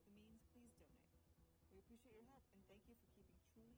have the means, please donate. We appreciate your help and thank you for keeping truly